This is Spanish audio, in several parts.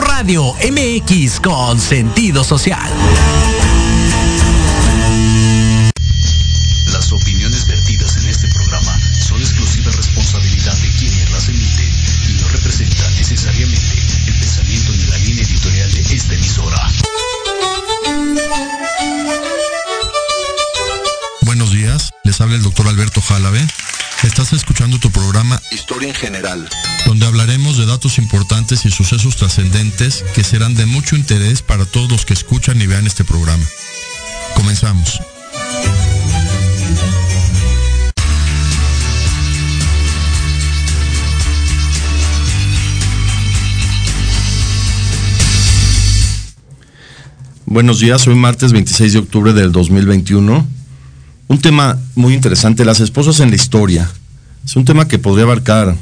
Radio MX con sentido social. Las opiniones vertidas en este programa son exclusiva responsabilidad de quienes las emiten y no representan necesariamente el pensamiento ni la línea editorial de esta emisora. Buenos días, les habla el doctor Alberto Jálave. Estás escuchando tu Historia en General, donde hablaremos de datos importantes y sucesos trascendentes que serán de mucho interés para todos los que escuchan y vean este programa. Comenzamos. Buenos días, hoy martes 26 de octubre del 2021. Un tema muy interesante, las esposas en la historia. Es un tema que podría abarcar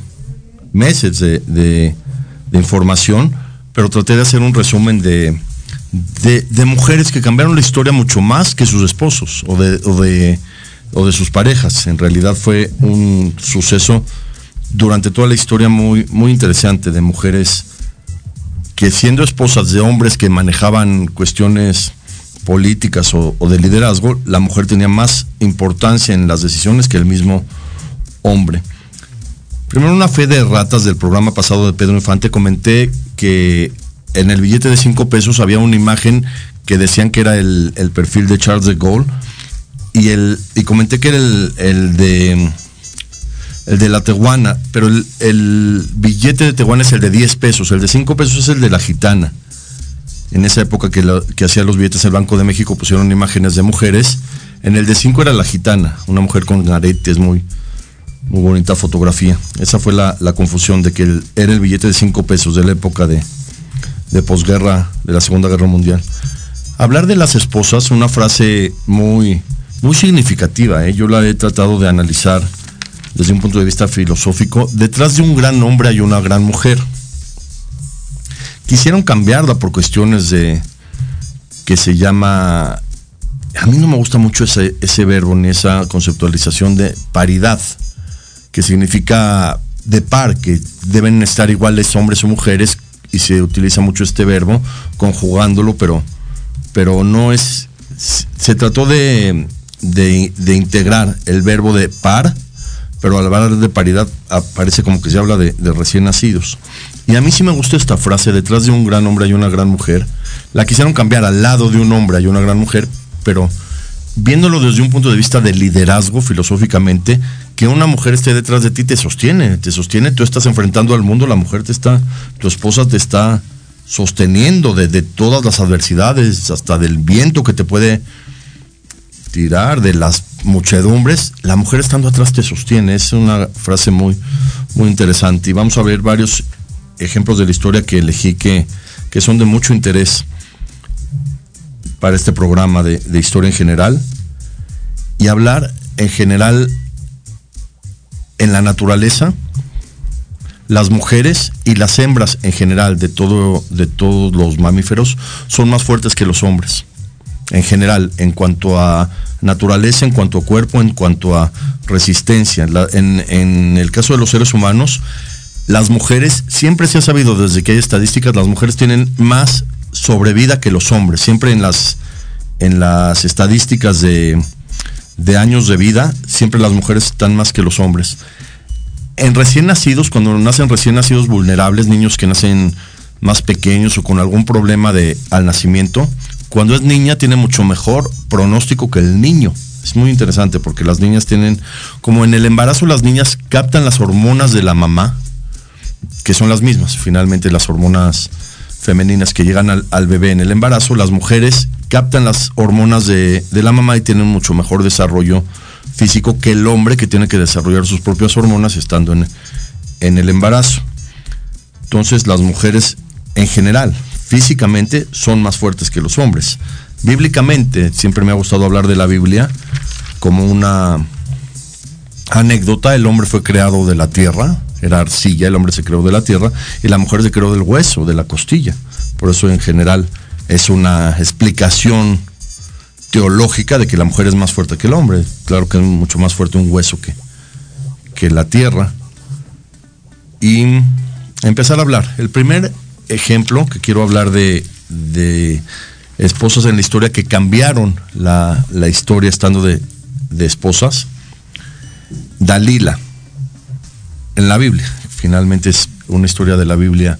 meses de, información, pero traté de hacer un resumen de, de, mujeres que cambiaron la historia mucho más que sus esposos o de, o de, o de sus parejas. En realidad fue un suceso durante toda la historia muy, muy interesante de mujeres que siendo esposas de hombres que manejaban cuestiones políticas o de liderazgo, la mujer tenía más importancia en las decisiones que el mismo hombre. Primero, una fe de ratas del programa pasado de Pedro Infante, comenté que en el billete de 5 pesos había una imagen que decían que era el, perfil de Charles de Gaulle y, el, y comenté que era el, el de el de la Tehuana, pero el, billete de Tehuana es el de 10 pesos, el de 5 pesos es el de la gitana. En esa época que, que hacía los billetes el Banco de México pusieron imágenes de mujeres. En el de 5 era la gitana, una mujer con aretes, muy, muy bonita fotografía. Esa fue la, la confusión de que era el billete de 5 pesos de la época de, de posguerra, de la Segunda Guerra Mundial. Hablar de las esposas, una frase muy, muy significativa, ¿eh? yo la he tratado de analizar desde un punto de vista filosófico. Detrás de un gran hombre hay una gran mujer. Quisieron cambiarla por cuestiones de que se llama a mí no me gusta mucho ese, ese verbo ni esa conceptualización de paridad, que significa de par, que deben estar iguales hombres o mujeres, y se utiliza mucho este verbo conjugándolo, pero, pero no es. Se trató de, de, integrar el verbo de par, pero al hablar de paridad aparece como que se habla de, de recién nacidos. Y a mí sí me gusta esta frase, detrás de un gran hombre hay una gran mujer. La quisieron cambiar al lado de un hombre hay una gran mujer, pero viéndolo desde un punto de vista de liderazgo filosóficamente, que una mujer esté detrás de ti te sostiene, te sostiene, tú estás enfrentando al mundo, la mujer te está, tu esposa te está sosteniendo de, de todas las adversidades, hasta del viento que te puede tirar, de las muchedumbres, la mujer estando atrás te sostiene. Es una frase muy, muy interesante. Y vamos a ver varios ejemplos de la historia que elegí que, que son de mucho interés para este programa de, de historia en general. Y hablar en general en la naturaleza, las mujeres y las hembras en general de, todo, de todos los mamíferos son más fuertes que los hombres. En general, en cuanto a naturaleza, en cuanto a cuerpo, en cuanto a resistencia. En el caso de los seres humanos, las mujeres, siempre se ha sabido desde que hay estadísticas, las mujeres tienen más sobrevida que los hombres. Siempre en las, en las estadísticas de, de años de vida, siempre las mujeres están más que los hombres. En recién nacidos, cuando nacen recién nacidos vulnerables, niños que nacen más pequeños o con algún problema de, al nacimiento, cuando es niña tiene mucho mejor pronóstico que el niño. Es muy interesante porque las niñas tienen, como en el embarazo las niñas captan las hormonas de la mamá, que son las mismas, finalmente las hormonas femeninas que llegan al, bebé en el embarazo, las mujeres captan las hormonas de, la mamá y tienen mucho mejor desarrollo físico que el hombre que tiene que desarrollar sus propias hormonas estando en el embarazo. Entonces las mujeres en general, físicamente, son más fuertes que los hombres. Bíblicamente, siempre me ha gustado hablar de la Biblia como una anécdota, el hombre fue creado de la tierra, era arcilla, el hombre se creó de la tierra, y la mujer se creó del hueso, de la costilla. Por eso en general es una explicación teológica de que la mujer es más fuerte que el hombre. Claro que es mucho más fuerte un hueso que, que la tierra. Y empezar a hablar. El primer ejemplo que quiero hablar de, de esposas en la historia que cambiaron la, la historia estando de, de esposas. Dalila, en la Biblia, finalmente es una historia de la Biblia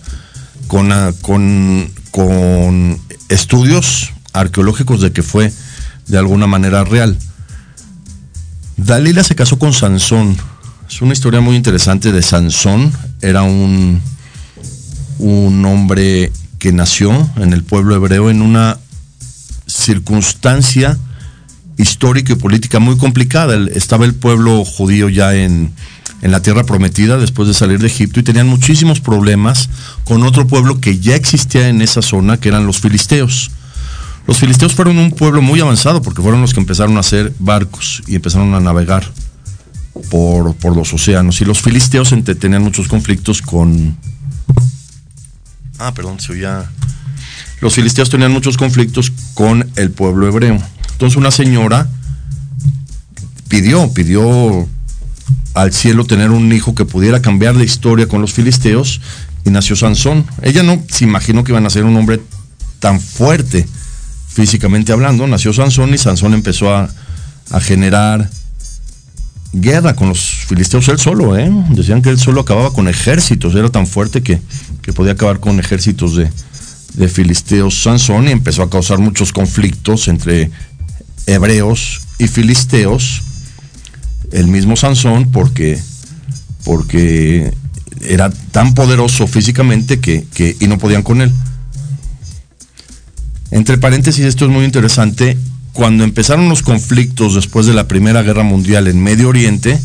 con, ah, con, con estudios arqueológicos de que fue de alguna manera real. Dalila se casó con Sansón. Es una historia muy interesante de Sansón. Era un, un hombre que nació en el pueblo hebreo en una circunstancia histórica y política muy complicada. Estaba el pueblo judío ya en, en la tierra prometida después de salir de Egipto y tenían muchísimos problemas con otro pueblo que ya existía en esa zona, que eran los filisteos. Los filisteos fueron un pueblo muy avanzado porque fueron los que empezaron a hacer barcos y empezaron a navegar por, por los océanos. Y los filisteos tenían muchos conflictos con... Ah, perdón, se oía... Los filisteos tenían muchos conflictos con el pueblo hebreo. Entonces una señora pidió, pidió al cielo tener un hijo que pudiera cambiar la historia con los filisteos y nació Sansón. Ella no se imaginó que iban a ser un hombre tan fuerte físicamente hablando. Nació Sansón y Sansón empezó a, a generar guerra con los filisteos él solo, ¿eh? Decían que él solo acababa con ejércitos, era tan fuerte que, que podía acabar con ejércitos de, de filisteos Sansón y empezó a causar muchos conflictos entre hebreos y filisteos, el mismo Sansón, porque, porque era tan poderoso físicamente que, que, y no podían con él. Entre paréntesis, esto es muy interesante. Cuando empezaron los conflictos después de la Primera Guerra Mundial en Medio Oriente,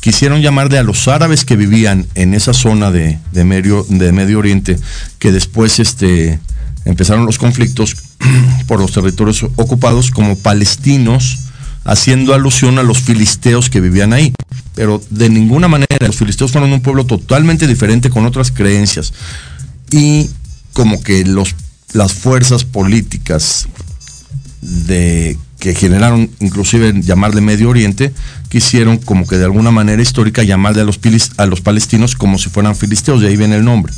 quisieron llamar de a los árabes que vivían en esa zona de, de, Medio, de Medio Oriente, que después este, empezaron los conflictos por los territorios ocupados como palestinos, haciendo alusión a los filisteos que vivían ahí. Pero de ninguna manera, los filisteos fueron un pueblo totalmente diferente con otras creencias. Y como que los, las fuerzas políticas de, que generaron inclusive llamarle Medio Oriente, quisieron como que de alguna manera histórica llamarle a los, a los palestinos como si fueran filisteos, de ahí viene el nombre,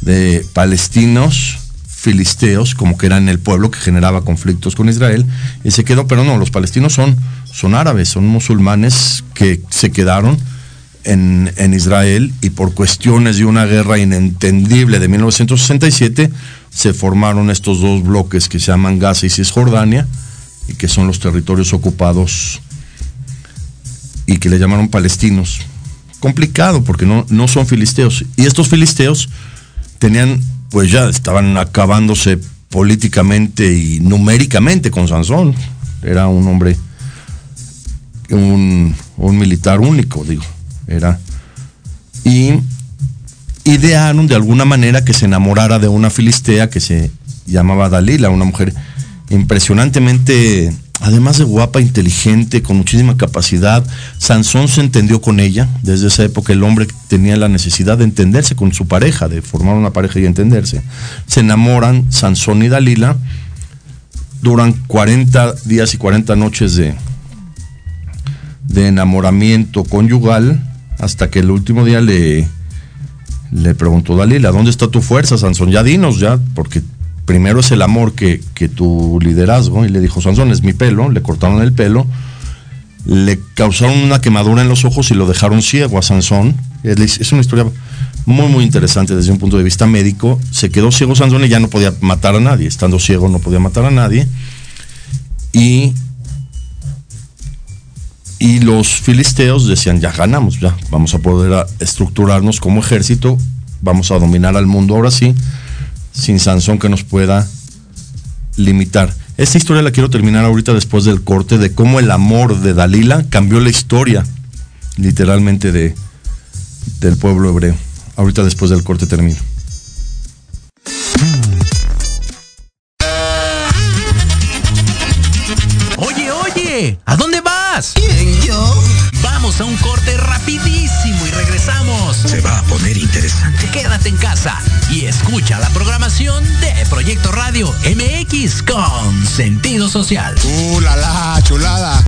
de palestinos filisteos, como que eran el pueblo que generaba conflictos con Israel, y se quedó, pero no, los palestinos son, son árabes, son musulmanes que se quedaron en, en Israel y por cuestiones de una guerra inentendible de 1967 se formaron estos dos bloques que se llaman Gaza y Cisjordania y que son los territorios ocupados y que le llamaron palestinos. Complicado porque no, no son filisteos. Y estos filisteos tenían pues ya estaban acabándose políticamente y numéricamente con Sansón. Era un hombre, un, un militar único, digo. Era. Y idearon de alguna manera que se enamorara de una filistea que se llamaba Dalila, una mujer impresionantemente además de guapa, inteligente, con muchísima capacidad, Sansón se entendió con ella. Desde esa época el hombre tenía la necesidad de entenderse con su pareja, de formar una pareja y entenderse. Se enamoran Sansón y Dalila. Duran 40 días y 40 noches de, de enamoramiento conyugal hasta que el último día le, le preguntó Dalila, ¿dónde está tu fuerza, Sansón? Ya dinos, ya, porque primero es el amor que, que tu liderazgo. Y le dijo, Sansón, es mi pelo. Le cortaron el pelo. Le causaron una quemadura en los ojos y lo dejaron ciego a Sansón. Es una historia muy, muy interesante desde un punto de vista médico. Se quedó ciego Sansón y ya no podía matar a nadie. Estando ciego no podía matar a nadie. Y, y los filisteos decían, ya ganamos, ya vamos a poder estructurarnos como ejército, vamos a dominar al mundo ahora sí sin Sansón que nos pueda limitar. Esta historia la quiero terminar ahorita después del corte de cómo el amor de Dalila cambió la historia, literalmente, de, del pueblo hebreo. Ahorita después del corte termino. MX con sentido social. ¡Uh, la, la chulada!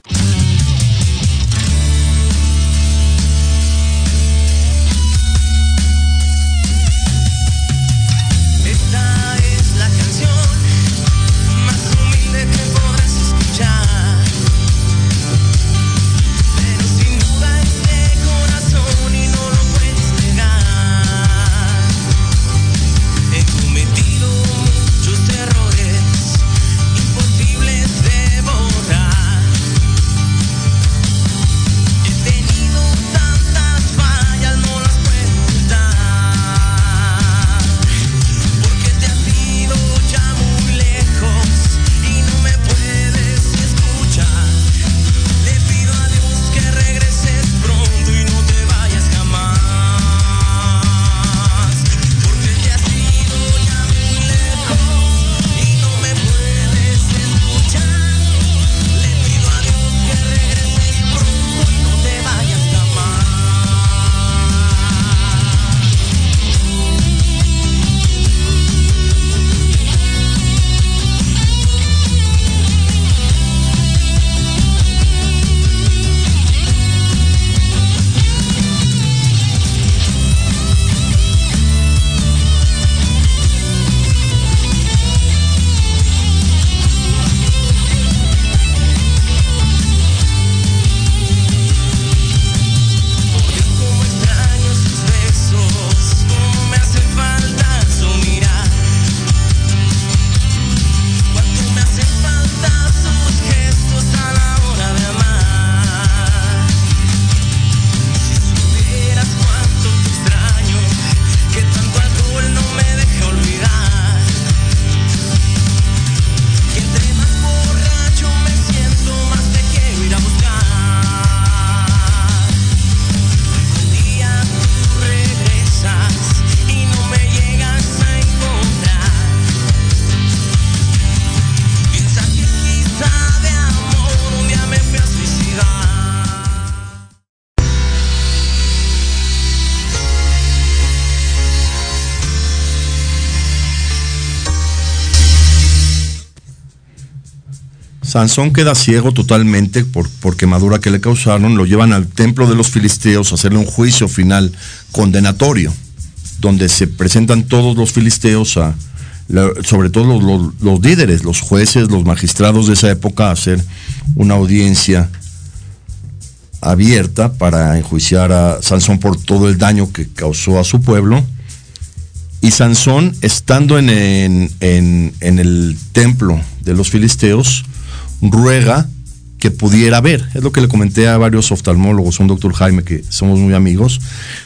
Sansón queda ciego totalmente por, por quemadura que le causaron, lo llevan al templo de los filisteos a hacerle un juicio final condenatorio, donde se presentan todos los filisteos, sobre todo los, líderes, los jueces, los magistrados de esa época, a hacer una audiencia abierta para enjuiciar a Sansón por todo el daño que causó a su pueblo. Y Sansón, estando en el templo de los filisteos, ruega que pudiera ver. Es lo que le comenté a varios oftalmólogos, un doctor Jaime, que somos muy amigos.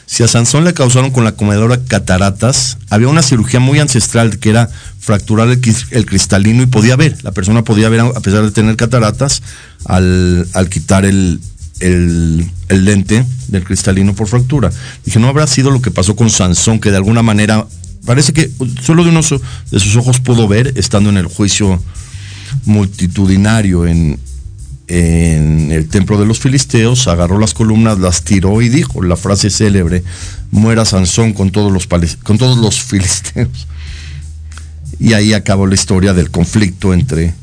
Si a Sansón le causaron con la comedora cataratas, había una cirugía muy ancestral que era fracturar el, cristalino y podía ver. La persona podía ver a pesar de tener cataratas al, al quitar el, el, el, lente del cristalino por fractura. Dije, no habrá sido lo que pasó con Sansón, que de alguna manera parece que solo de uno de sus ojos pudo ver estando en el juicio multitudinario en, en el templo de los filisteos, agarró las columnas, las tiró y dijo la frase célebre, muera Sansón con todos los, con todos los filisteos. Y ahí acabó la historia del conflicto entre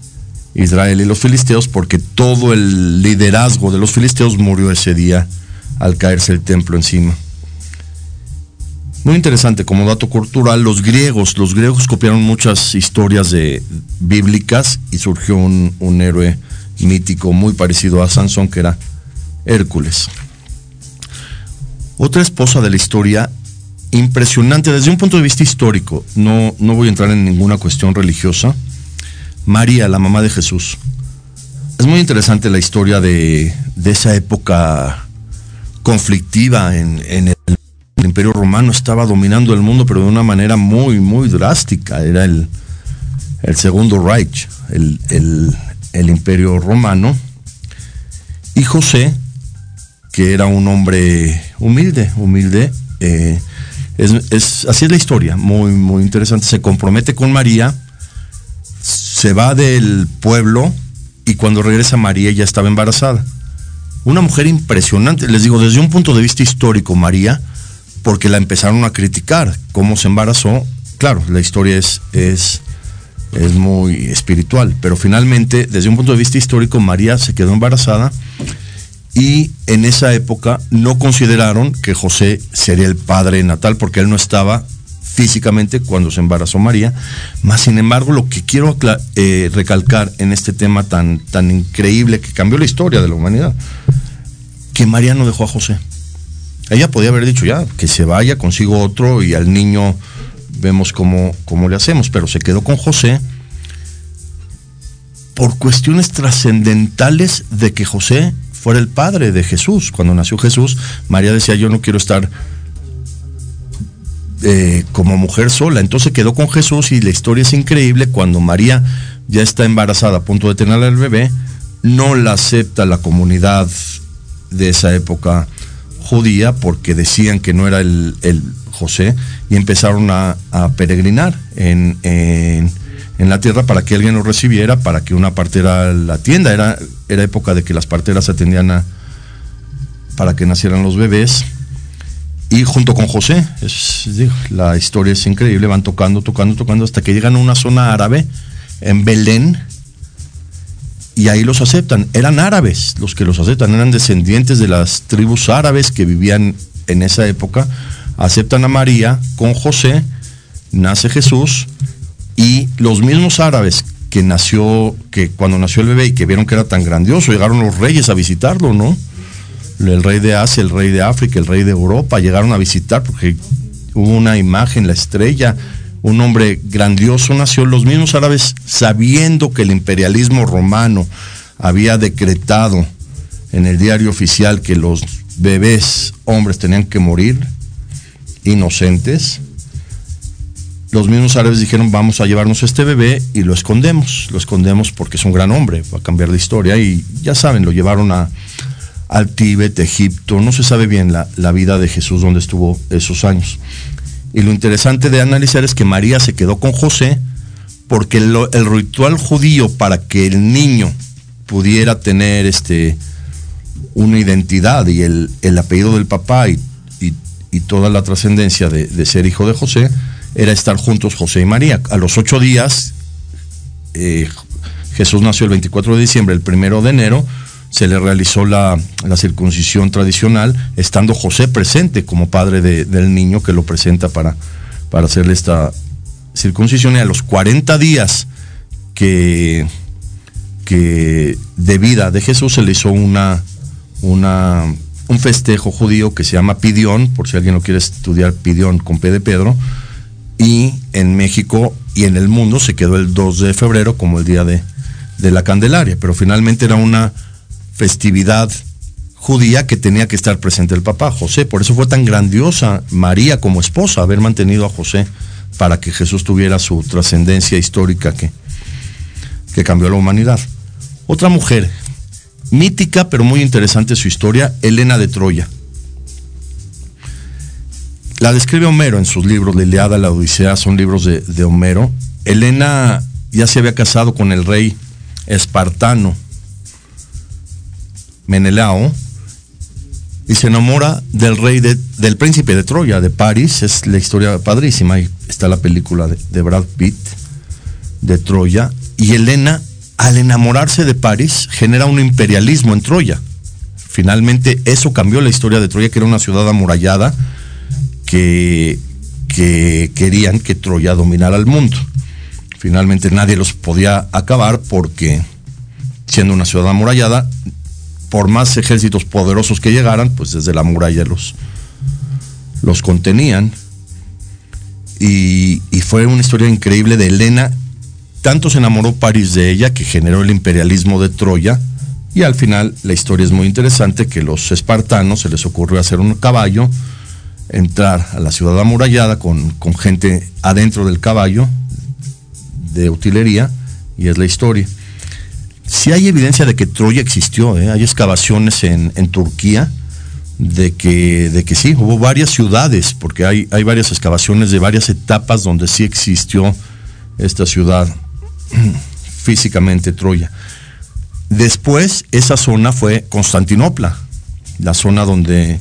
Israel y los filisteos, porque todo el liderazgo de los filisteos murió ese día al caerse el templo encima. Muy interesante como dato cultural, los griegos, los griegos copiaron muchas historias de, bíblicas y surgió un, héroe mítico muy parecido a Sansón que era Hércules. Otra esposa de la historia impresionante desde un punto de vista histórico, no, no voy a entrar en ninguna cuestión religiosa, María, la mamá de Jesús. Es muy interesante la historia de, de esa época conflictiva en, en el el imperio romano estaba dominando el mundo, pero de una manera muy, muy drástica. Era el, el segundo Reich, el, el, el, imperio romano. Y José, que era un hombre humilde, humilde, eh, es, es, así es la historia, muy, muy interesante. Se compromete con María, se va del pueblo y cuando regresa María ya estaba embarazada. Una mujer impresionante, les digo, desde un punto de vista histórico, María, porque la empezaron a criticar, cómo se embarazó. Claro, la historia es, es, es muy espiritual, pero finalmente, desde un punto de vista histórico, María se quedó embarazada y en esa época no consideraron que José sería el padre natal porque él no estaba físicamente cuando se embarazó María. Más sin embargo, lo que quiero eh, recalcar en este tema tan, tan increíble que cambió la historia de la humanidad, que María no dejó a José. Ella podía haber dicho ya, que se vaya, consigo otro y al niño vemos cómo, cómo le hacemos, pero se quedó con José por cuestiones trascendentales de que José fuera el padre de Jesús. Cuando nació Jesús, María decía, yo no quiero estar eh, como mujer sola. Entonces quedó con Jesús y la historia es increíble. Cuando María ya está embarazada, a punto de tener al bebé, no la acepta la comunidad de esa época judía porque decían que no era el, el José y empezaron a, a peregrinar en, en, en, la tierra para que alguien lo recibiera, para que una partera la atienda. Era, era época de que las parteras atendían a, para que nacieran los bebés. Y junto con José, es, la historia es increíble, van tocando, tocando, tocando, hasta que llegan a una zona árabe, en Belén, y ahí los aceptan. Eran árabes los que los aceptan, eran descendientes de las tribus árabes que vivían en esa época. Aceptan a María con José, nace Jesús y los mismos árabes que nació, que cuando nació el bebé y que vieron que era tan grandioso, llegaron los reyes a visitarlo, ¿no? El rey de Asia, el rey de África, el rey de Europa, llegaron a visitar porque hubo una imagen, la estrella, un hombre grandioso nació, los mismos árabes sabiendo que el imperialismo romano había decretado en el diario oficial que los bebés hombres tenían que morir inocentes, los mismos árabes dijeron vamos a llevarnos este bebé y lo escondemos, lo escondemos porque es un gran hombre, va a cambiar la historia y ya saben, lo llevaron a, al Tíbet, Egipto, no se sabe bien la, la vida de Jesús donde estuvo esos años. Y lo interesante de analizar es que María se quedó con José porque el, el ritual judío para que el niño pudiera tener este, una identidad y el, el apellido del papá y, y, toda la trascendencia de, de, ser hijo de José era estar juntos José y María. A los ocho días, eh, Jesús nació el 24 de diciembre, el primero de enero se le realizó la, la circuncisión tradicional, estando José presente como padre de- del niño que lo presenta para, para hacerle esta circuncisión. Y a los 40 días que, que de vida de Jesús se le hizo una, una, un festejo judío que se llama Pidión, por si alguien lo quiere estudiar, Pidión con P de Pedro. Y en México y en el mundo se quedó el 2 de febrero como el día de, de la Candelaria, pero finalmente era una festividad judía que tenía que estar presente el papá, José. Por eso fue tan grandiosa María como esposa, haber mantenido a José para que Jesús tuviera su trascendencia histórica que, que cambió la humanidad. Otra mujer, mítica pero muy interesante su historia, Helena de Troya. La describe Homero en sus libros, la Iliada, la Odisea, son libros de, de Homero. Helena ya se había casado con el rey espartano Menelao y se enamora del rey de- del príncipe de Troya, de París. Es la historia padrísima. Ahí está la película de, de Brad Pitt, de Troya. Y Helena, al enamorarse de París, genera un imperialismo en Troya. Finalmente, eso cambió la historia de Troya, que era una ciudad amurallada que, que querían que Troya dominara el mundo. Finalmente nadie los podía acabar porque, siendo una ciudad amurallada, por más ejércitos poderosos que llegaran, pues desde la muralla los, los contenían. Y, fue una historia increíble de Helena. Tanto se enamoró París de ella que generó el imperialismo de Troya. Y al final la historia es muy interesante que los espartanos se les ocurrió hacer un caballo, entrar a la ciudad amurallada con, con gente adentro del caballo de utilería y es la historia. Sí hay evidencia de que Troya existió, ¿eh? hay excavaciones en, en Turquía de que, de que sí, hubo varias ciudades, porque hay, hay varias excavaciones de varias etapas donde sí existió esta ciudad físicamente, Troya. Después, esa zona fue Constantinopla, la zona donde,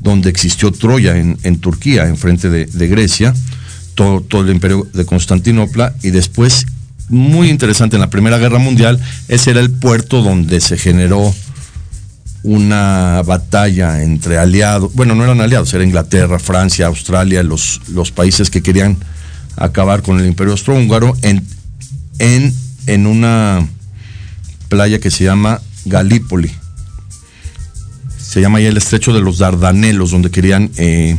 donde existió Troya en, en Turquía, enfrente de, de Grecia, todo, todo el imperio de Constantinopla, y después, muy interesante, en la Primera Guerra Mundial, ese era el puerto donde se generó una batalla entre aliados, bueno, no eran aliados, era Inglaterra, Francia, Australia, los, los países que querían acabar con el imperio austrohúngaro en, en, en una playa que se llama Galípoli. Se llama ya el estrecho de los Dardanelos, donde querían eh,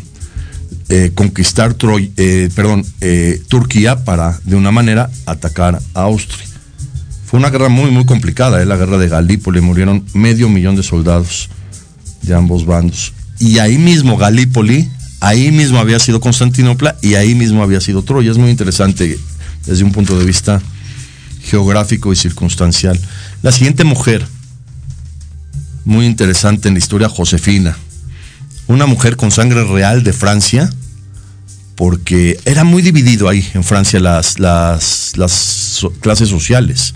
eh, conquistar Troy, eh, perdón, eh, Turquía para de una manera atacar a Austria. Fue una guerra muy, muy complicada, la guerra de Galípoli, murieron medio millón de soldados de ambos bandos. Y ahí mismo Galípoli, ahí mismo había sido Constantinopla y ahí mismo había sido Troya. Es muy interesante desde un punto de vista geográfico y circunstancial. La siguiente mujer, muy interesante en la historia, Josefina. Una mujer con sangre real de Francia, porque era muy dividido ahí en Francia las, clases sociales.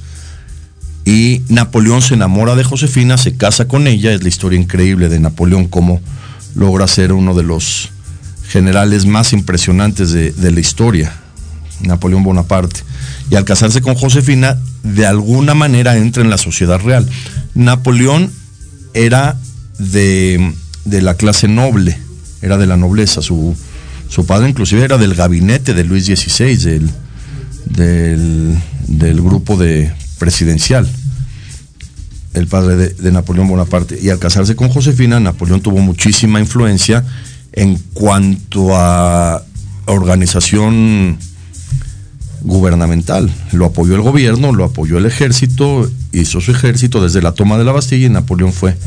Y Napoleón se enamora de Josefina, se casa con ella, es la historia increíble de Napoleón, cómo logra ser uno de los generales más impresionantes de la historia, Napoleón Bonaparte. Y al casarse con Josefina, de alguna manera entra en la sociedad real. Napoleón era de, de la clase noble, era de la nobleza. Su, su padre inclusive era del gabinete de Luis XVI, del, del, grupo de presidencial, el padre de, de Napoleón Bonaparte. Y al casarse con Josefina, Napoleón tuvo muchísima influencia en cuanto a organización gubernamental. Lo apoyó el gobierno, lo apoyó el ejército, hizo su ejército desde la toma de la Bastilla y Napoleón fue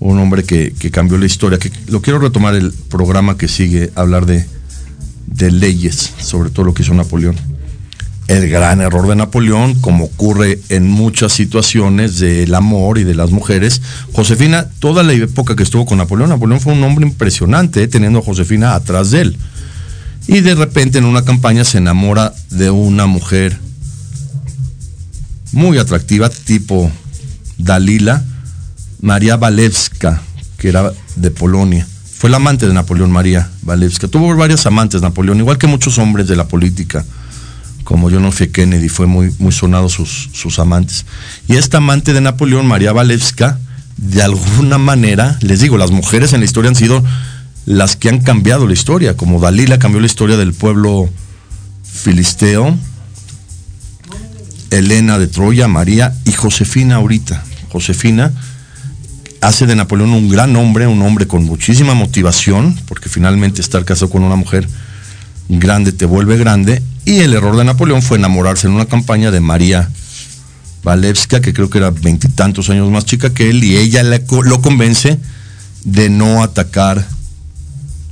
un hombre que, que cambió la historia. Que, lo quiero retomar el programa que sigue, hablar de, de leyes, sobre todo lo que hizo Napoleón. El gran error de Napoleón, como ocurre en muchas situaciones del amor y de las mujeres. Josefina, toda la época que estuvo con Napoleón, Napoleón fue un hombre impresionante, eh, teniendo a Josefina atrás de él. Y de repente en una campaña se enamora de una mujer muy atractiva, tipo Dalila, María Walewska, que era de Polonia. Fue la amante de Napoleón, María Walewska. Tuvo varias amantes Napoleón, igual que muchos hombres de la política como John F. Kennedy, fue muy, muy sonado sus, sus amantes. Y esta amante de Napoleón, María Walewska, de alguna manera, les digo, las mujeres en la historia han sido las que han cambiado la historia, como Dalila cambió la historia del pueblo filisteo, Elena de Troya, María y Josefina ahorita. Josefina hace de Napoleón un gran hombre, un hombre con muchísima motivación, porque finalmente estar casado con una mujer grande te vuelve grande, y el error de Napoleón fue enamorarse en una campaña de María Walewska, que creo que era veintitantos años más chica que él, y ella lo convence de no atacar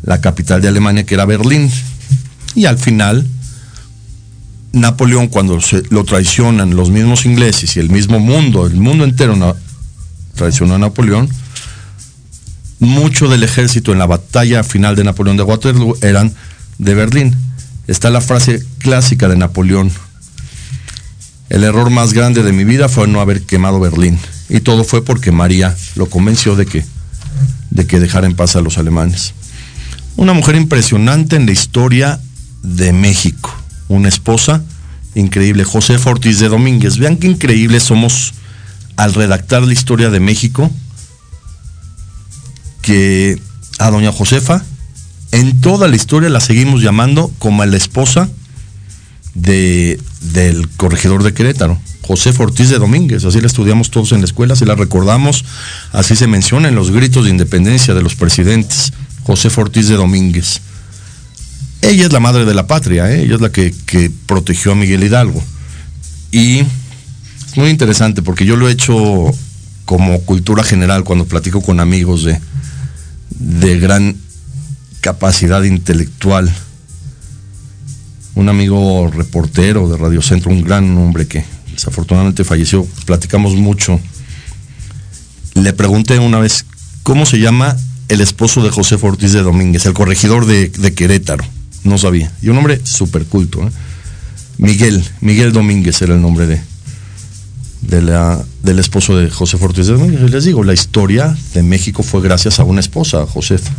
la capital de Alemania, que era Berlín. Y al final, Napoleón, cuando se, lo traicionan los mismos ingleses y el mismo mundo, el mundo entero traicionó a Napoleón, mucho del ejército en la batalla final de Napoleón de Waterloo eran de Berlín está la frase clásica de Napoleón. El error más grande de mi vida fue no haber quemado Berlín. Y todo fue porque María lo convenció de que, de que dejara en paz a los alemanes. Una mujer impresionante en la historia de México. Una esposa increíble, José Ortiz de Domínguez. Vean qué increíbles somos al redactar la historia de México, que a doña Josefa en toda la historia la seguimos llamando como la esposa de, del corregidor de Querétaro, José Ortiz de Domínguez. Así la estudiamos todos en la escuela, así la recordamos, así se menciona en los gritos de independencia de los presidentes, José Ortiz de Domínguez. Ella es la madre de la patria, ¿eh? ella es la que, que protegió a Miguel Hidalgo. Y muy interesante porque yo lo he hecho como cultura general cuando platico con amigos de, de gran capacidad intelectual. Un amigo reportero de Radio Centro, un gran hombre que desafortunadamente falleció, platicamos mucho. Le pregunté una vez, ¿cómo se llama el esposo de José Ortiz de Domínguez, el corregidor de, Querétaro? No sabía. Y un hombre súper culto. ¿eh? Miguel, Miguel Domínguez era el nombre de, de la, del esposo de José Ortiz de Domínguez. Les digo, la historia de México fue gracias a una esposa, Josefa.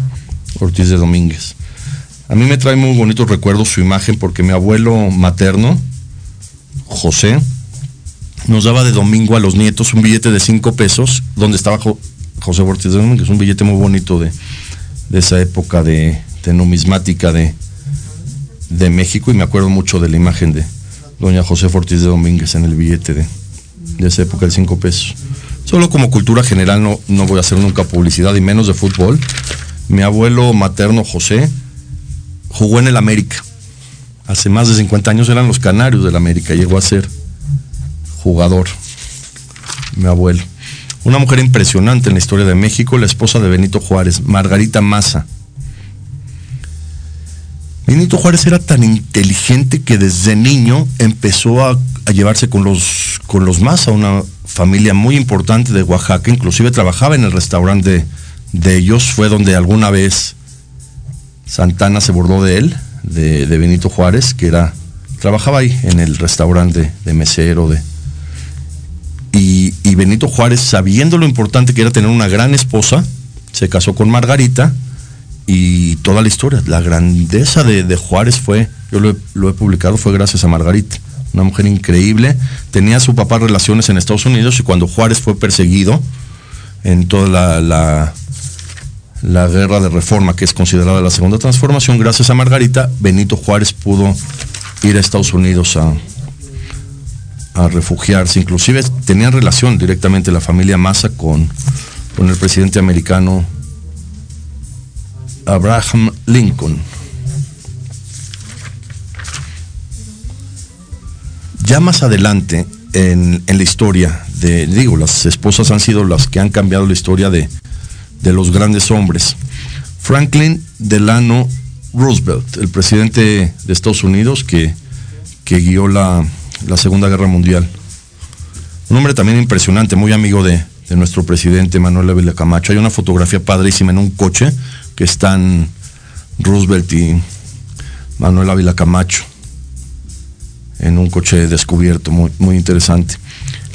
Ortiz de Domínguez. A mí me trae muy bonitos recuerdos su imagen porque mi abuelo materno, José, nos daba de domingo a los nietos un billete de cinco pesos donde estaba José Ortiz de Domínguez, un billete muy bonito de, esa época de, numismática de, de México y me acuerdo mucho de la imagen de doña José Ortiz de Domínguez en el billete de, de esa época de cinco pesos. Solo como cultura general no, no voy a hacer nunca publicidad y menos de fútbol, mi abuelo materno José jugó en el América. Hace más de 50 años eran los Canarios del América. Llegó a ser jugador. Mi abuelo. Una mujer impresionante en la historia de México, la esposa de Benito Juárez, Margarita Maza. Benito Juárez era tan inteligente que desde niño empezó a, llevarse con los, con los Maza, una familia muy importante de Oaxaca, inclusive trabajaba en el restaurante de ellos fue donde alguna vez Santana se bordó de él, de, Benito Juárez, que era, trabajaba ahí en el restaurante de mesero, de, y, Benito Juárez, sabiendo lo importante que era tener una gran esposa, se casó con Margarita y toda la historia, la grandeza de, Juárez fue, yo lo he, publicado, fue gracias a Margarita, una mujer increíble, tenía su papá relaciones en Estados Unidos y cuando Juárez fue perseguido en toda la la guerra de reforma, que es considerada la segunda transformación, gracias a Margarita, Benito Juárez pudo ir a Estados Unidos a, a refugiarse. Inclusive tenían relación directamente la familia Massa con, con el presidente americano Abraham Lincoln. Ya más adelante en, en, la historia de, digo, las esposas han sido las que han cambiado la historia de, de los grandes hombres. Franklin Delano Roosevelt, el presidente de Estados Unidos que, que guió la, Segunda Guerra Mundial. Un hombre también impresionante, muy amigo de, nuestro presidente Manuel Ávila Camacho. Hay una fotografía padrísima en un coche que están Roosevelt y Manuel Ávila Camacho en un coche descubierto, muy, muy interesante.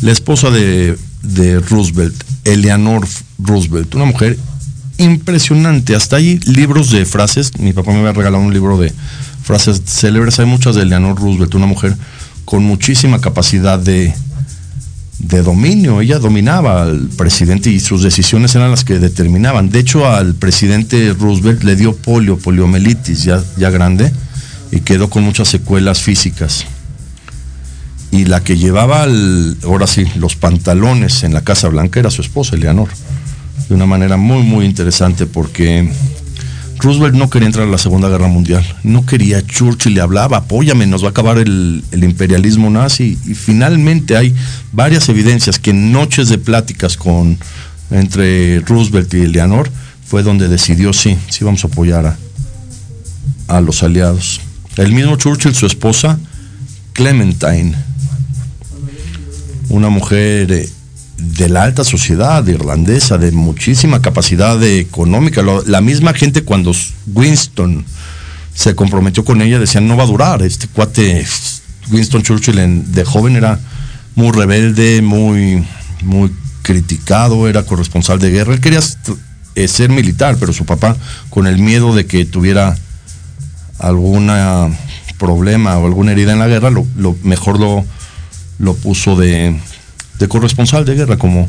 La esposa de, de Roosevelt, Eleanor Roosevelt, una mujer impresionante. Hasta ahí libros de frases. Mi papá me había regalado un libro de frases célebres, hay muchas de Eleanor Roosevelt, una mujer con muchísima capacidad de, de dominio. Ella dominaba al presidente y sus decisiones eran las que determinaban. De hecho, al presidente Roosevelt le dio polio, poliomielitis ya, ya grande, y quedó con muchas secuelas físicas. Y la que llevaba, ahora sí, los pantalones en la Casa Blanca era su esposa, Eleanor. De una manera muy, muy interesante porque Roosevelt no quería entrar a la Segunda Guerra Mundial. No quería. Churchill le hablaba, apóyame, nos va a acabar el, imperialismo nazi. Y finalmente hay varias evidencias que en noches de pláticas con, entre Roosevelt y Eleanor fue donde decidió, sí, sí vamos a apoyar a, a los aliados. El mismo Churchill, su esposa, Clementine, una mujer eh, de la alta sociedad irlandesa, de muchísima capacidad económica. La misma gente cuando Winston se comprometió con ella decían no va a durar. Este cuate Winston Churchill en, de joven era muy rebelde, muy, muy criticado, era corresponsal de guerra. Él quería eh, ser militar, pero su papá, con el miedo de que tuviera algún problema o alguna herida en la guerra, lo, lo mejor lo, lo puso de, de, corresponsal de guerra, como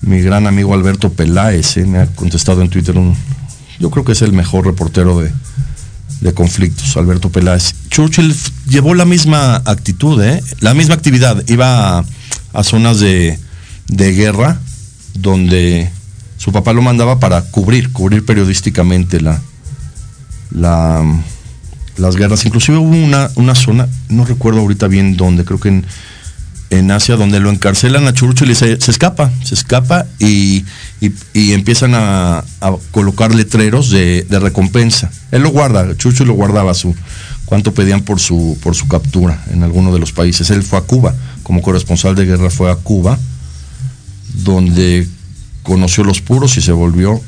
mi gran amigo Alberto Peláez, ¿eh? me ha contestado en Twitter un, yo creo que es el mejor reportero de, de conflictos, Alberto Peláez. Churchill llevó la misma actitud, ¿eh? la misma actividad, iba a, zonas de, de guerra donde su papá lo mandaba para cubrir, cubrir periodísticamente la, la, las guerras. Inclusive hubo una, una zona, no recuerdo ahorita bien dónde, creo que en, en Asia, donde lo encarcelan a Churchill y se, escapa, se escapa y, y, empiezan a, colocar letreros de, recompensa. Él lo guarda, Churchill lo guardaba su cuánto pedían por su, por su captura en alguno de los países. Él fue a Cuba, como corresponsal de guerra fue a Cuba, donde conoció los puros y se volvió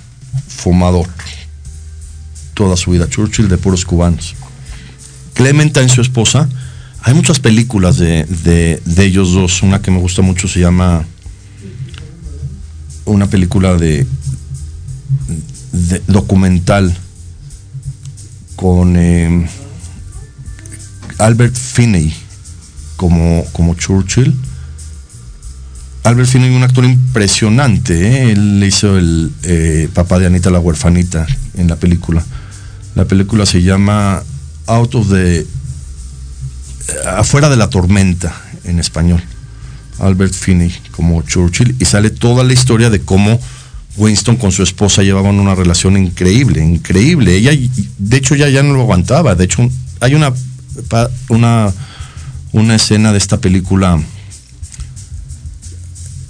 fumador toda su vida, Churchill de puros cubanos. Clementine, su esposa, hay muchas películas de, de, ellos dos. Una que me gusta mucho se llama una película de, documental con eh, Albert Finney como, como Churchill. Albert Finney, un actor impresionante. ¿eh? Él hizo el eh, papá de Anita la huerfanita en la película. La película se llama Out of the Afuera de la tormenta en español. Albert Finney como Churchill y sale toda la historia de cómo Winston con su esposa llevaban una relación increíble, increíble. Ella, de hecho, ya, ya no lo aguantaba. De hecho, hay una, una, una escena de esta película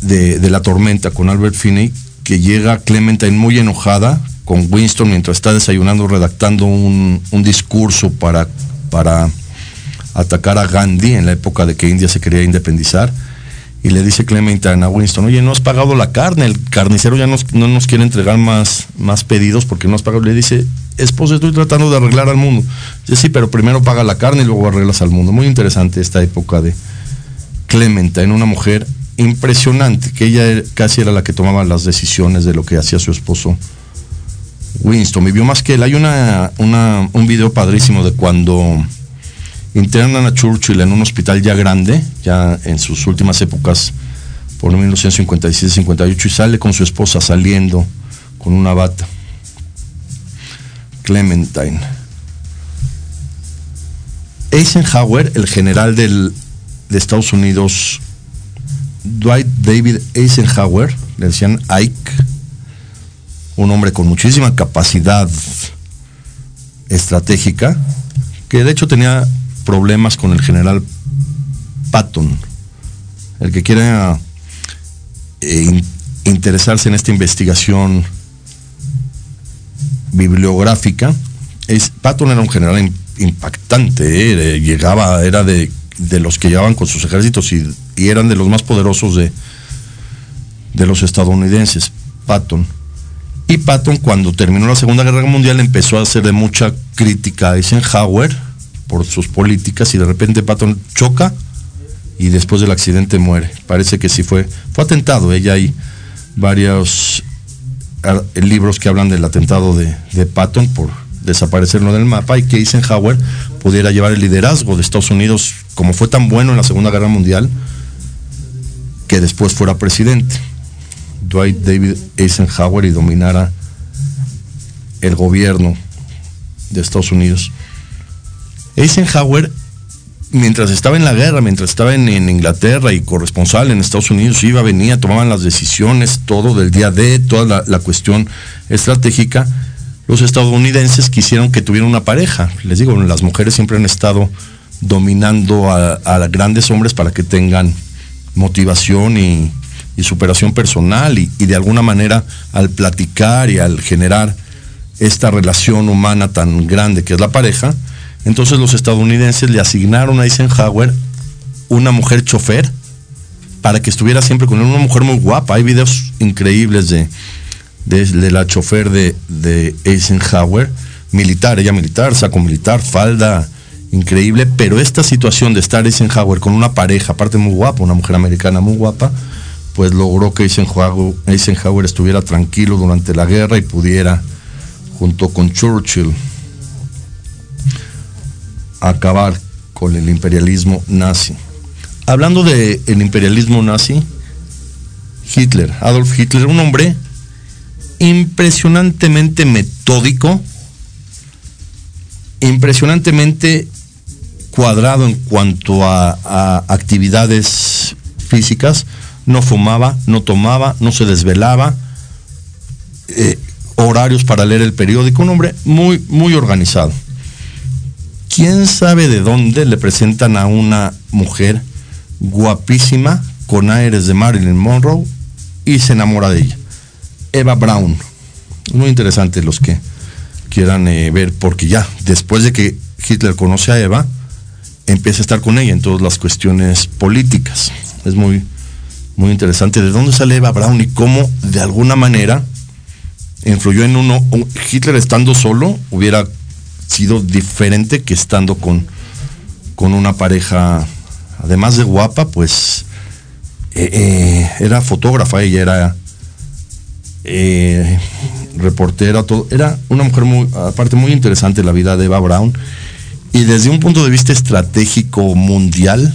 de, de, la tormenta con Albert Finney que llega Clementine muy enojada con Winston mientras está desayunando, redactando un, un discurso para, para atacar a Gandhi en la época de que India se quería independizar. Y le dice Clementine a Winston, oye, no has pagado la carne, el carnicero ya no nos quiere entregar más, más pedidos porque no has pagado. Le dice, esposa, estoy tratando de arreglar al mundo. Dice, sí, pero primero paga la carne y luego arreglas al mundo. Muy interesante esta época de Clementine, una mujer impresionante, que ella casi era la que tomaba las decisiones de lo que hacía su esposo Winston. Vivió más que él. Hay una, un video padrísimo de cuando internan a Churchill en un hospital ya grande, ya en sus últimas épocas, por 1957-58, y sale con su esposa saliendo con una bata. Clementine. Eisenhower, el general del, de Estados Unidos, Dwight David Eisenhower, le decían Ike, un hombre con muchísima capacidad estratégica, que de hecho tenía problemas con el general Patton. El que quiera eh, in, interesarse en esta investigación bibliográfica, es, Patton era un general impactante, eh, llegaba, era de, de, los que llegaban con sus ejércitos y, y, eran de los más poderosos de, de los estadounidenses, Patton. Y Patton, cuando terminó la Segunda Guerra Mundial, empezó a hacer de mucha crítica a Eisenhower por sus políticas y de repente Patton choca y después del accidente muere. Parece que sí fue, fue atentado. Ella hay varios libros que hablan del atentado de Patton por desaparecerlo del mapa y que Eisenhower pudiera llevar el liderazgo de Estados Unidos, como fue tan bueno en la Segunda Guerra Mundial, que después fuera presidente. Dwight David Eisenhower y dominara el gobierno de Estados Unidos. Eisenhower, mientras estaba en la guerra, mientras estaba en, Inglaterra y corresponsal en Estados Unidos, iba, venía, tomaban las decisiones, todo del día de, toda la, cuestión estratégica, los estadounidenses quisieron que tuviera una pareja. Les digo, las mujeres siempre han estado dominando a, grandes hombres para que tengan motivación y, superación personal y, de alguna manera al platicar y al generar esta relación humana tan grande que es la pareja, entonces los estadounidenses le asignaron a Eisenhower una mujer chofer para que estuviera siempre con él, una mujer muy guapa. Hay videos increíbles de, de, la chofer de, de, Eisenhower, militar, ella militar, saco militar, falda, increíble, pero esta situación de estar Eisenhower con una pareja, aparte muy guapa, una mujer americana muy guapa, pues logró que Eisenhower, Eisenhower estuviera tranquilo durante la guerra y pudiera, junto con Churchill, acabar con el imperialismo nazi. Hablando del el imperialismo nazi, Hitler, Adolf Hitler, un hombre impresionantemente metódico, impresionantemente cuadrado en cuanto a, a, actividades físicas, no fumaba, no tomaba, no se desvelaba, eh, horarios para leer el periódico, un hombre muy, muy organizado. ¿Quién sabe de dónde le presentan a una mujer guapísima, con aires de Marilyn Monroe, y se enamora de ella? Eva Braun. Muy interesante los que quieran eh, ver, porque ya después de que Hitler conoce a Eva, empieza a estar con ella en todas las cuestiones políticas. Es muy, muy interesante de dónde sale Eva Braun y cómo de alguna manera influyó en uno. Hitler estando solo hubiera sido diferente que estando con, con una pareja, además de guapa, pues eh, eh, era fotógrafa, ella era eh, reportera, todo. Era una mujer muy, aparte muy interesante la vida de Eva Braun. Y desde un punto de vista estratégico mundial,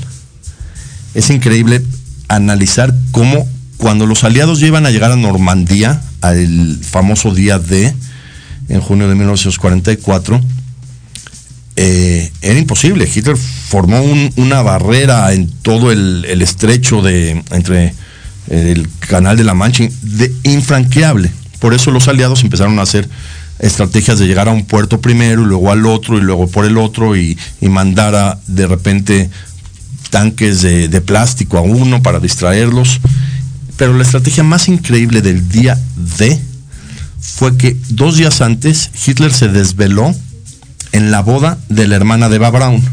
es increíble analizar cómo cuando los aliados llevan a llegar a Normandía, al famoso día D, en junio de 1944, eh, era imposible. Hitler formó un, una barrera en todo el, estrecho de, entre el canal de la Mancha, de, infranqueable. Por eso los aliados empezaron a hacer estrategias de llegar a un puerto primero y luego al otro y luego por el otro y, y mandar de repente tanques de, de, plástico a uno para distraerlos. Pero la estrategia más increíble del día D fue que dos días antes Hitler se desveló en la boda de la hermana de Eva Braun.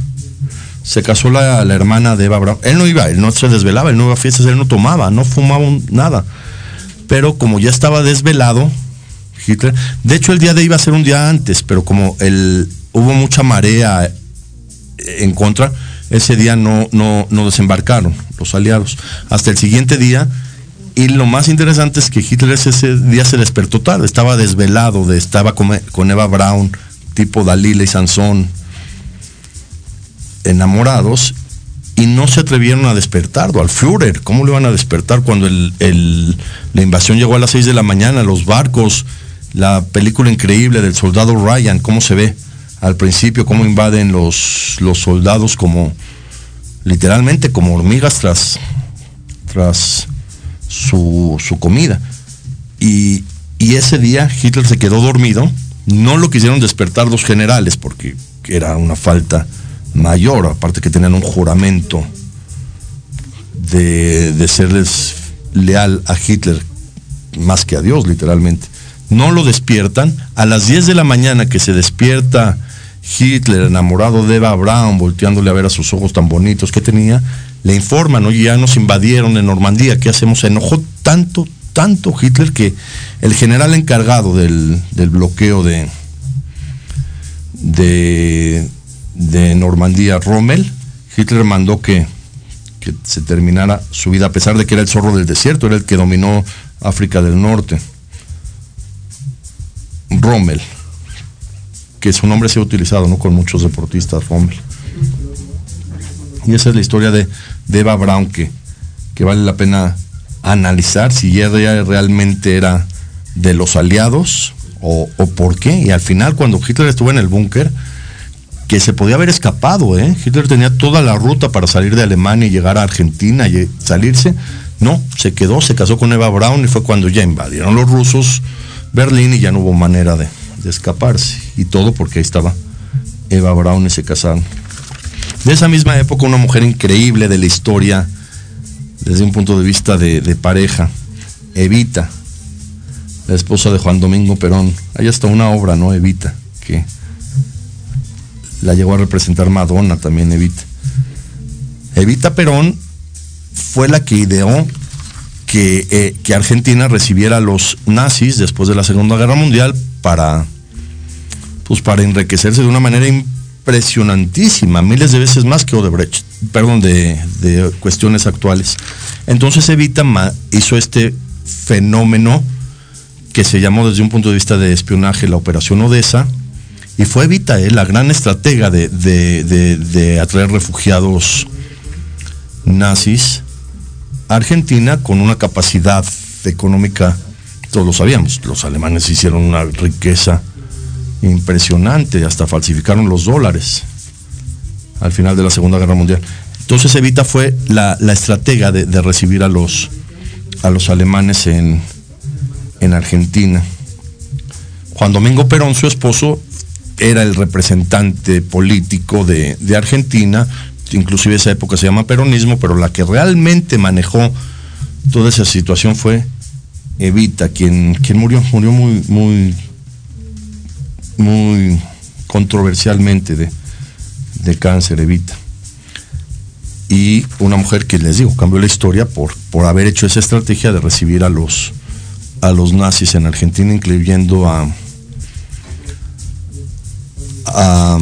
Se casó la, la, hermana de Eva Braun. Él no iba, él no se desvelaba, él no iba a fiestas, él no tomaba, no fumaba un, nada. Pero como ya estaba desvelado, Hitler, de hecho el día de iba a ser un día antes, pero como el, hubo mucha marea en contra, ese día no, no, no desembarcaron los aliados. Hasta el siguiente día, y lo más interesante es que Hitler ese día se despertó tarde, estaba desvelado, de, estaba con, con Eva Braun, tipo Dalila y Sansón, enamorados, y no se atrevieron a despertarlo, al Führer. ¿Cómo le van a despertar cuando el, la invasión llegó a las 6 de la mañana, los barcos, la película increíble del soldado Ryan, cómo se ve al principio, cómo invaden los, los soldados como, literalmente, como hormigas tras, tras su, su comida. Y, y ese día Hitler se quedó dormido, no lo quisieron despertar los generales porque era una falta mayor, aparte que tenían un juramento de, serles leal a Hitler más que a Dios, literalmente. No lo despiertan. A las 10 de la mañana que se despierta Hitler, enamorado de Eva Braun, volteándole a ver a sus ojos tan bonitos que tenía, le informan, oye, ya nos invadieron en Normandía, ¿qué hacemos? Se enojó tanto, tanto Hitler que el general encargado del, bloqueo de, de, de Normandía, Rommel, Hitler mandó que, que, se terminara su vida, a pesar de que era el zorro del desierto, era el que dominó África del Norte. Rommel. que su nombre se ha utilizado, ¿no? Con muchos deportistas, Rommel. Y esa es la historia de, de Eva Braun, que, que vale la pena analizar si ella realmente era de los aliados o, por qué. Y al final, cuando Hitler estuvo en el búnker, que se podía haber escapado, ¿eh? Hitler tenía toda la ruta para salir de Alemania y llegar a Argentina y salirse. No, se quedó, se casó con Eva Braun y fue cuando ya invadieron los rusos Berlín y ya no hubo manera de, de escaparse. Y todo porque ahí estaba Eva Braun y se casaron. De esa misma época, una mujer increíble de la historia, desde un punto de vista de, pareja, Evita, la esposa de Juan Domingo Perón. Hay hasta una obra, ¿no? Evita, que la llegó a representar Madonna también, Evita. Evita Perón fue la que ideó que, eh, Argentina recibiera a los nazis después de la Segunda Guerra Mundial para, pues para enriquecerse de una manera impresionantísima, miles de veces más que Odebrecht, perdón, de, de cuestiones actuales. Entonces Evita hizo este fenómeno que se llamó desde un punto de vista de espionaje la Operación Odessa, y fue Evita eh, la gran estratega de, de, de, de atraer refugiados nazis a Argentina con una capacidad económica, todos lo sabíamos, los alemanes hicieron una riqueza impresionante, hasta falsificaron los dólares al final de la Segunda Guerra Mundial. Entonces Evita fue la, la estratega de, recibir a los, a los alemanes en, en Argentina. Juan Domingo Perón, su esposo, era el representante político de, de, Argentina, inclusive esa época se llama peronismo, pero la que realmente manejó toda esa situación fue Evita, quien, quien murió, murió muy, muy controversialmente de, de cáncer, Evita. Y una mujer que les digo, cambió la historia por, por haber hecho esa estrategia de recibir a los, a los nazis en Argentina, incluyendo a, a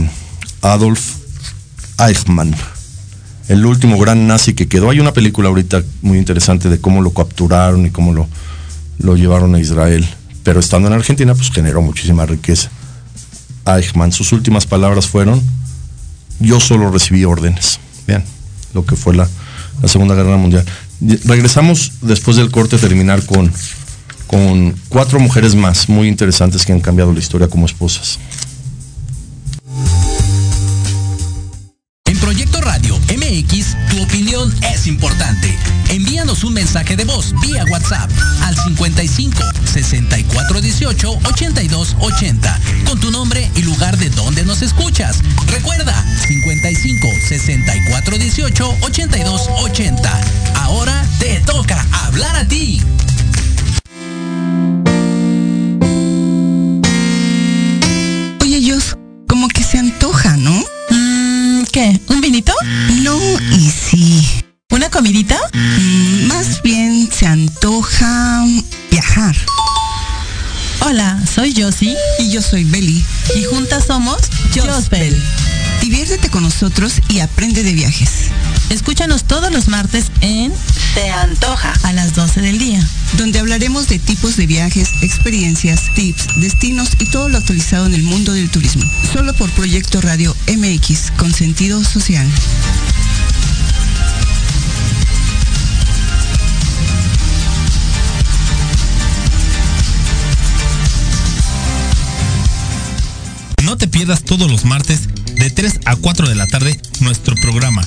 Adolf Eichmann, el último gran nazi que quedó. Hay una película ahorita muy interesante de cómo lo capturaron y cómo lo, lo llevaron a Israel. Pero estando en Argentina, pues generó muchísima riqueza. Eichmann, sus últimas palabras fueron, yo solo recibí órdenes. Vean, lo que fue la, la Segunda Guerra Mundial. Regresamos después del corte a terminar con, con cuatro mujeres más muy interesantes que han cambiado la historia como esposas. En Proyecto Radio MX, tu opinión es importante. Envíanos un mensaje de voz vía WhatsApp al 55 64 18 82 80 con tu nombre y lugar de donde nos escuchas. Recuerda 55 64 18 82 80. Ahora te toca hablar a ti. Oye, Yos, como que se antoja, ¿no? Mm, ¿Qué? ¿Un vinito? No, y sí. ¿Una comidita? Mm, más bien se antoja viajar. Hola, soy Josie. Y yo soy Beli. Y juntas somos Josbel. Diviértete con nosotros y aprende de viajes. Escúchanos todos los martes en Te Antoja a las 12 del día, donde hablaremos de tipos de viajes, experiencias, tips, destinos y todo lo actualizado en el mundo del turismo. Solo por Proyecto Radio MX con sentido social. No te pierdas todos los martes de 3 a 4 de la tarde nuestro programa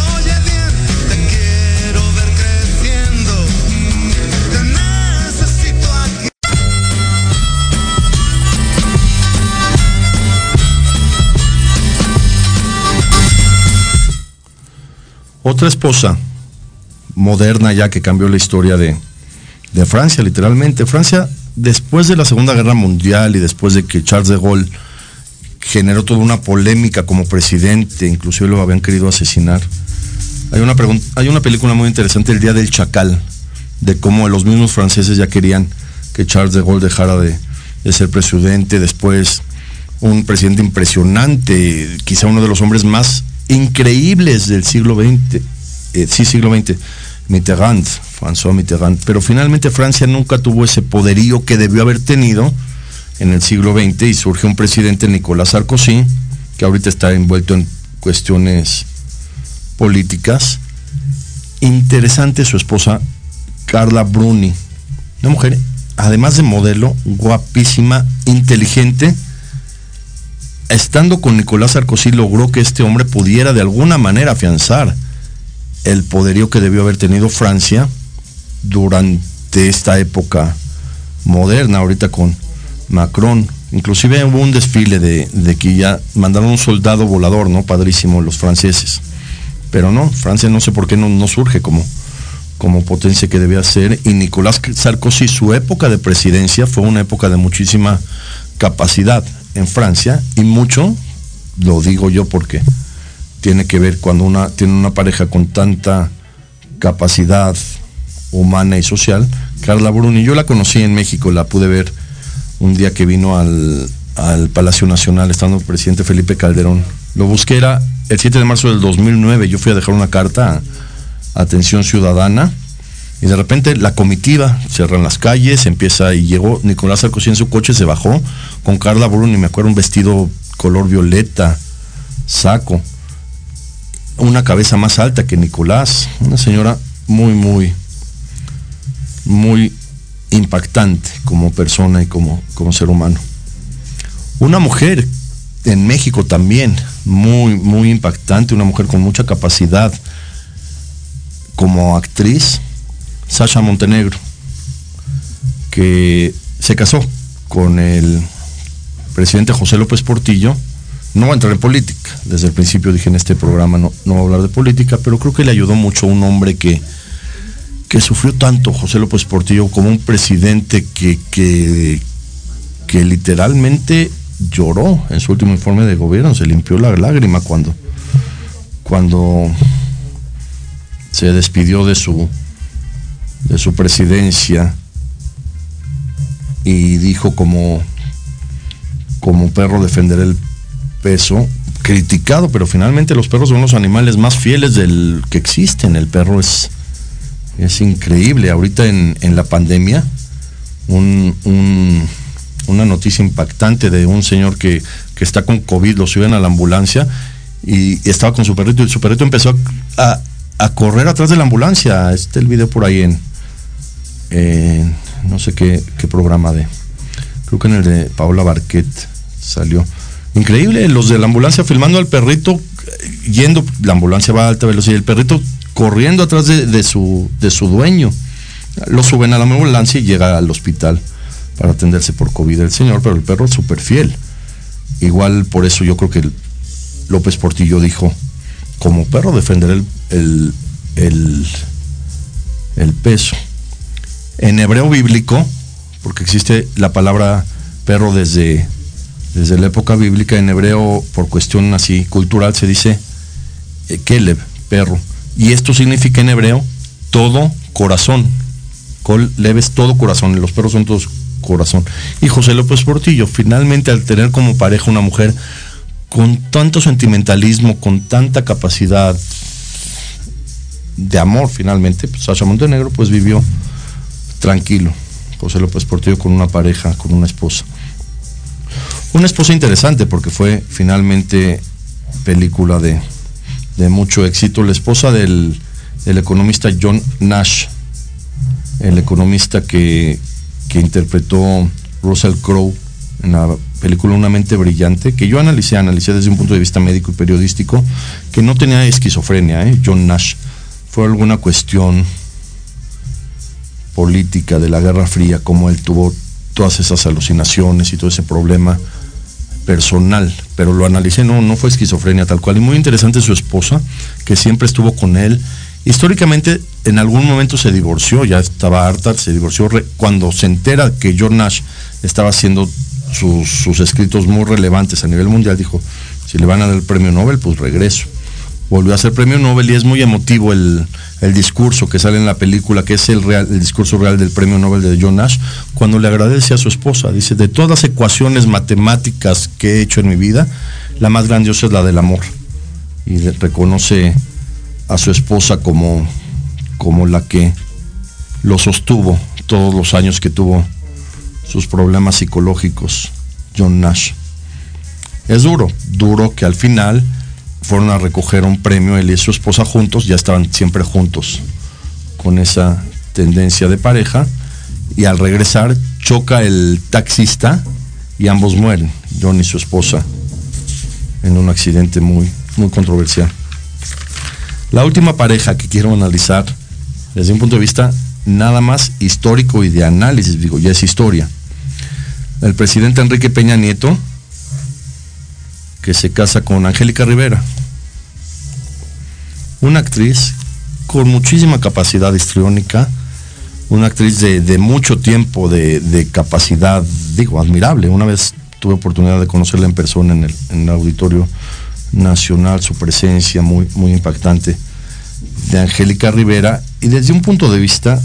Otra esposa moderna ya que cambió la historia de, de Francia, literalmente. Francia, después de la Segunda Guerra Mundial y después de que Charles de Gaulle generó toda una polémica como presidente, inclusive lo habían querido asesinar. Hay una, hay una película muy interesante, El Día del Chacal, de cómo los mismos franceses ya querían que Charles de Gaulle dejara de, de ser presidente, después un presidente impresionante, quizá uno de los hombres más increíbles del siglo XX, eh, sí, siglo XX, Mitterrand, François Mitterrand, pero finalmente Francia nunca tuvo ese poderío que debió haber tenido en el siglo XX y surge un presidente, Nicolás Sarkozy, que ahorita está envuelto en cuestiones políticas. Interesante su esposa, Carla Bruni, una mujer, además de modelo, guapísima, inteligente, estando con Nicolás Sarkozy logró que este hombre pudiera de alguna manera afianzar el poderío que debió haber tenido Francia durante esta época moderna, ahorita con Macron. Inclusive hubo un desfile de, que ya mandaron un soldado volador, ¿no? Padrísimo los franceses. Pero no, Francia no sé por qué no, no surge como, como potencia que debía ser. Y Nicolás Sarkozy, su época de presidencia fue una época de muchísima capacidad en Francia y mucho, lo digo yo porque tiene que ver cuando una tiene una pareja con tanta capacidad humana y social. Carla Bruni, yo la conocí en México, la pude ver un día que vino al, al Palacio Nacional, estando el presidente Felipe Calderón. Lo busqué, era el 7 de marzo del 2009, yo fui a dejar una carta a Atención Ciudadana y de repente la comitiva cierran las calles, empieza y llegó Nicolás Sarkozy en su coche, se bajó con Carla Bruni, me acuerdo un vestido color violeta, saco, una cabeza más alta que Nicolás, una señora muy, muy, muy impactante como persona y como, como ser humano. Una mujer en México también, muy, muy impactante, una mujer con mucha capacidad como actriz, Sasha Montenegro, que se casó con el presidente José López Portillo. No va a entrar en política. Desde el principio dije en este programa no, no va a hablar de política, pero creo que le ayudó mucho un hombre que, que sufrió tanto, José López Portillo, como un presidente que, que, que literalmente lloró en su último informe de gobierno, se limpió la lágrima cuando, cuando se despidió de su, de su presidencia y dijo como, como perro defender el peso, criticado, pero finalmente los perros son los animales más fieles del que existen. El perro es, es increíble. Ahorita en, la pandemia, un, un, una noticia impactante de un señor que, que, está con COVID, lo suben a la ambulancia y, estaba con su perrito y su perrito empezó a, a, correr atrás de la ambulancia. Está el video por ahí en, en no sé qué, programa de, creo que en el de Paola Barquet salió. Increíble, los de la ambulancia filmando al perrito yendo, la ambulancia va a alta velocidad, el perrito corriendo atrás de, su, de su dueño. Lo suben a la ambulancia y llega al hospital para atenderse por COVID el señor, pero el perro es súper fiel. Igual por eso yo creo que López Portillo dijo, como perro defender el, el, el peso. En hebreo bíblico, porque existe la palabra perro desde desde la época bíblica en hebreo, por cuestión así cultural, se dice eh, Keleb, perro. Y esto significa en hebreo todo corazón. Col leves todo corazón. Los perros son todos corazón. Y José López Portillo, finalmente al tener como pareja una mujer con tanto sentimentalismo, con tanta capacidad de amor, finalmente, pues Sasha Montenegro pues vivió tranquilo. José López Portillo con una pareja, con una esposa. Una esposa interesante porque fue finalmente película de, de mucho éxito. La esposa del, del economista John Nash, el economista que, que interpretó Russell Crowe en la película Una mente brillante, que yo analicé, analicé desde un punto de vista médico y periodístico, que no tenía esquizofrenia, ¿eh? John Nash. Fue alguna cuestión política de la Guerra Fría, como él tuvo todas esas alucinaciones y todo ese problema personal, pero lo analicé, no, no fue esquizofrenia tal cual. Y muy interesante su esposa, que siempre estuvo con él. Históricamente, en algún momento se divorció, ya estaba harta, se divorció cuando se entera que John Nash estaba haciendo sus, sus escritos muy relevantes a nivel mundial, dijo, si le van a dar el premio Nobel, pues regreso volvió a ser premio Nobel y es muy emotivo el, el, discurso que sale en la película, que es el, real, el discurso real del premio Nobel de John Nash, cuando le agradece a su esposa. Dice, de todas las ecuaciones matemáticas que he hecho en mi vida, la más grandiosa es la del amor. Y reconoce a su esposa como, como la que lo sostuvo todos los años que tuvo sus problemas psicológicos, John Nash. Es duro, duro que al final fueron a recoger un premio, él y su esposa juntos, ya estaban siempre juntos con esa tendencia de pareja, y al regresar choca el taxista y ambos mueren, John y su esposa, en un accidente muy, muy controversial. La última pareja que quiero analizar desde un punto de vista nada más histórico y de análisis, digo, ya es historia. El presidente Enrique Peña Nieto, que se casa con Angélica Rivera, una actriz con muchísima capacidad histriónica, una actriz de, de mucho tiempo de, de, capacidad, digo, admirable. Una vez tuve oportunidad de conocerla en persona en el, en el auditorio nacional, su presencia muy, muy impactante de Angélica Rivera, y desde un punto de vista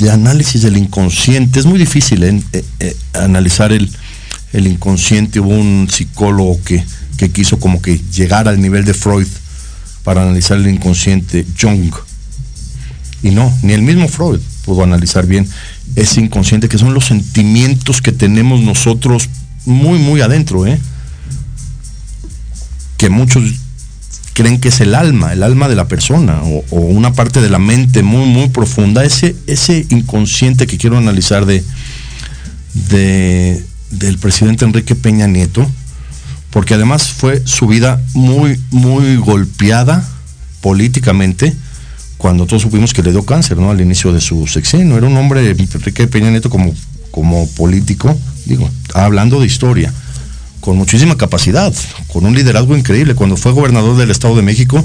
de análisis del inconsciente, es muy difícil ¿eh? Eh, eh, analizar el, el, inconsciente. Hubo un psicólogo que, que quiso como que llegar al nivel de Freud para analizar el inconsciente, Jung. Y no, ni el mismo Freud pudo analizar bien ese inconsciente, que son los sentimientos que tenemos nosotros muy, muy adentro, ¿eh? que muchos creen que es el alma, el alma de la persona, o, una parte de la mente muy, muy profunda, ese, ese inconsciente que quiero analizar de, de, del presidente Enrique Peña Nieto, porque además fue su vida muy, muy golpeada políticamente, cuando todos supimos que le dio cáncer, ¿no? Al inicio de su sexenio. Era un hombre, Enrique Peña Nieto, como, como político, digo, hablando de historia, con muchísima capacidad, con un liderazgo increíble. Cuando fue gobernador del Estado de México,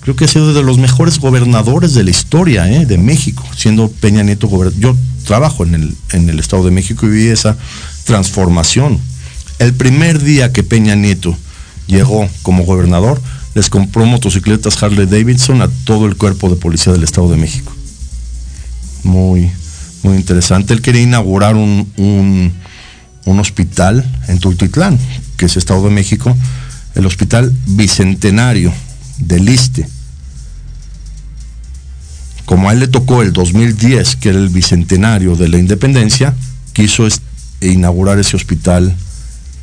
creo que ha sido de los mejores gobernadores de la historia ¿eh? de México, siendo Peña Nieto gobernador. Yo trabajo en el, en el Estado de México y vi esa transformación. El primer día que Peña Nieto llegó como gobernador, les compró motocicletas Harley Davidson a todo el cuerpo de policía del Estado de México. Muy, muy interesante. Él quería inaugurar un, un, hospital en Tultitlán, que es Estado de México, el Hospital Bicentenario del Iste. Como a él le tocó el 2010, que era el bicentenario de la independencia, quiso inaugurar ese hospital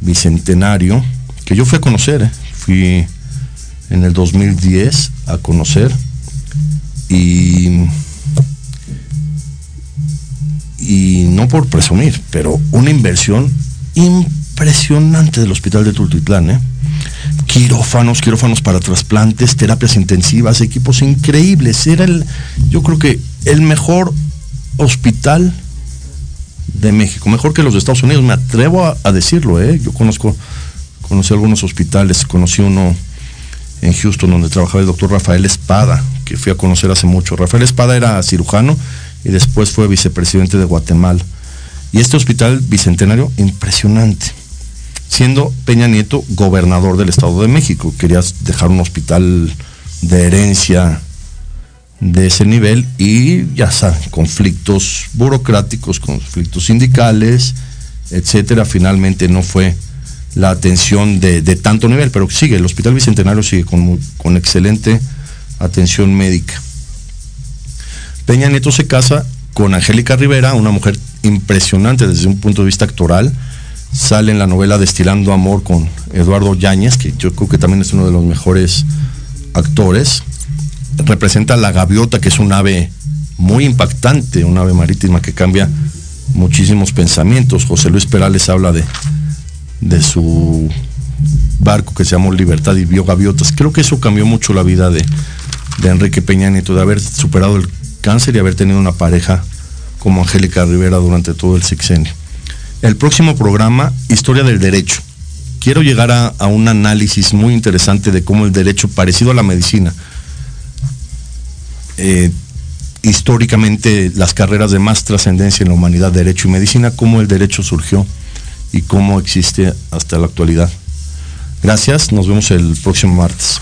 bicentenario, que yo fui a conocer, ¿eh? fui en el 2010 a conocer y, y no por presumir, pero una inversión impresionante del hospital de Tultitlán, ¿eh? Quirófanos, quirófanos para trasplantes, terapias intensivas, equipos increíbles. Era el, yo creo que el mejor hospital de México, mejor que los de Estados Unidos, me atrevo a, decirlo, ¿eh? Yo conozco, conocí algunos hospitales, conocí uno en Houston donde trabajaba el doctor Rafael Espada, que fui a conocer hace mucho. Rafael Espada era cirujano y después fue vicepresidente de Guatemala. Y este hospital bicentenario, impresionante. Siendo Peña Nieto gobernador del Estado de México, querías dejar un hospital de herencia de ese nivel y ya saben, conflictos burocráticos, conflictos sindicales, etcétera, finalmente no fue la atención de, de tanto nivel, pero sigue, el Hospital Bicentenario sigue con, con excelente atención médica. Peña Nieto se casa con Angélica Rivera, una mujer impresionante desde un punto de vista actoral. Sale en la novela Destilando Amor con Eduardo Yáñez, que yo creo que también es uno de los mejores actores. Representa la gaviota, que es un ave muy impactante, un ave marítima que cambia muchísimos pensamientos. José Luis Perales habla de, de su barco que se llamó Libertad y vio gaviotas. Creo que eso cambió mucho la vida de, de Enrique Peña Nieto, de haber superado el cáncer y haber tenido una pareja como Angélica Rivera durante todo el sexenio. El próximo programa, Historia del Derecho. Quiero llegar a, un análisis muy interesante de cómo el derecho, parecido a la medicina, eh, históricamente las carreras de más trascendencia en la humanidad, derecho y medicina, cómo el derecho surgió y cómo existe hasta la actualidad. Gracias, nos vemos el próximo martes.